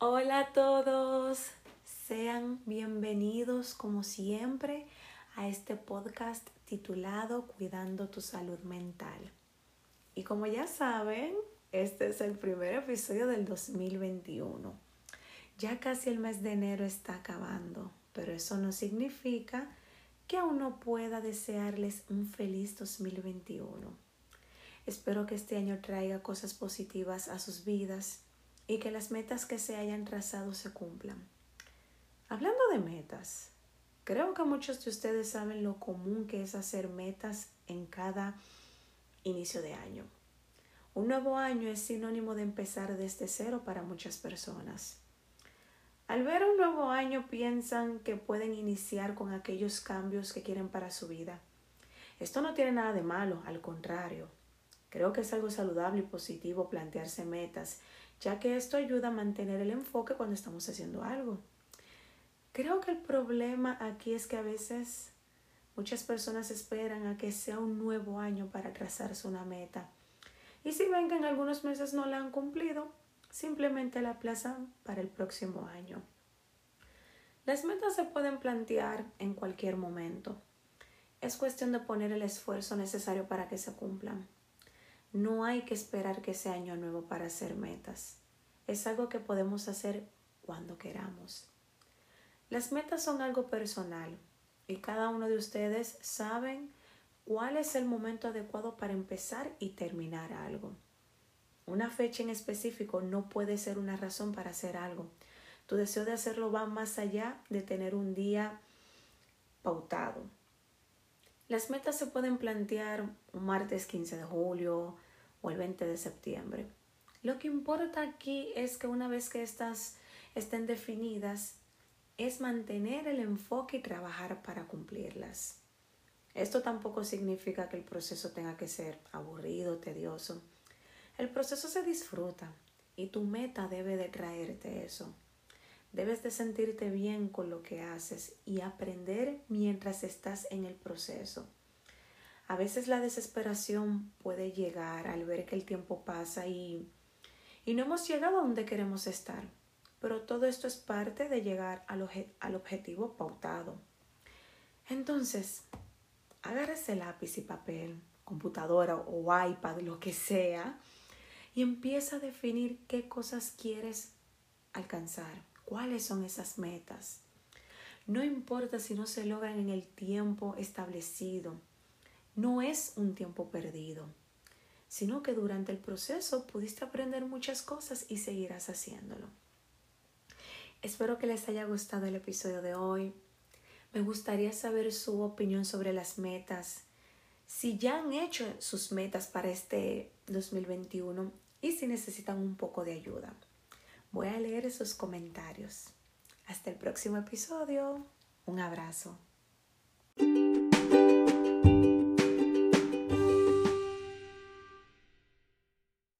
Hola a todos, sean bienvenidos como siempre a este podcast titulado Cuidando tu salud mental. Y como ya saben, este es el primer episodio del 2021. Ya casi el mes de enero está acabando, pero eso no significa que aún no pueda desearles un feliz 2021. Espero que este año traiga cosas positivas a sus vidas y que las metas que se hayan trazado se cumplan. Hablando de metas, creo que muchos de ustedes saben lo común que es hacer metas en cada inicio de año. Un nuevo año es sinónimo de empezar desde cero para muchas personas. Al ver un nuevo año piensan que pueden iniciar con aquellos cambios que quieren para su vida. Esto no tiene nada de malo, al contrario. Creo que es algo saludable y positivo plantearse metas ya que esto ayuda a mantener el enfoque cuando estamos haciendo algo. Creo que el problema aquí es que a veces muchas personas esperan a que sea un nuevo año para trazarse una meta. Y si ven que en algunos meses no la han cumplido, simplemente la aplazan para el próximo año. Las metas se pueden plantear en cualquier momento. Es cuestión de poner el esfuerzo necesario para que se cumplan. No hay que esperar que sea año nuevo para hacer metas. Es algo que podemos hacer cuando queramos. Las metas son algo personal y cada uno de ustedes saben cuál es el momento adecuado para empezar y terminar algo. Una fecha en específico no puede ser una razón para hacer algo. Tu deseo de hacerlo va más allá de tener un día pautado. Las metas se pueden plantear un martes 15 de julio o el 20 de septiembre. Lo que importa aquí es que una vez que estas estén definidas, es mantener el enfoque y trabajar para cumplirlas. Esto tampoco significa que el proceso tenga que ser aburrido, tedioso. El proceso se disfruta y tu meta debe de traerte eso. Debes de sentirte bien con lo que haces y aprender mientras estás en el proceso. A veces la desesperación puede llegar al ver que el tiempo pasa y, y no hemos llegado a donde queremos estar, pero todo esto es parte de llegar al, al objetivo pautado. Entonces, agárrese lápiz y papel, computadora o iPad, lo que sea, y empieza a definir qué cosas quieres alcanzar. ¿Cuáles son esas metas? No importa si no se logran en el tiempo establecido. No es un tiempo perdido, sino que durante el proceso pudiste aprender muchas cosas y seguirás haciéndolo. Espero que les haya gustado el episodio de hoy. Me gustaría saber su opinión sobre las metas. Si ya han hecho sus metas para este 2021 y si necesitan un poco de ayuda. Voy a leer esos comentarios. Hasta el próximo episodio. Un abrazo.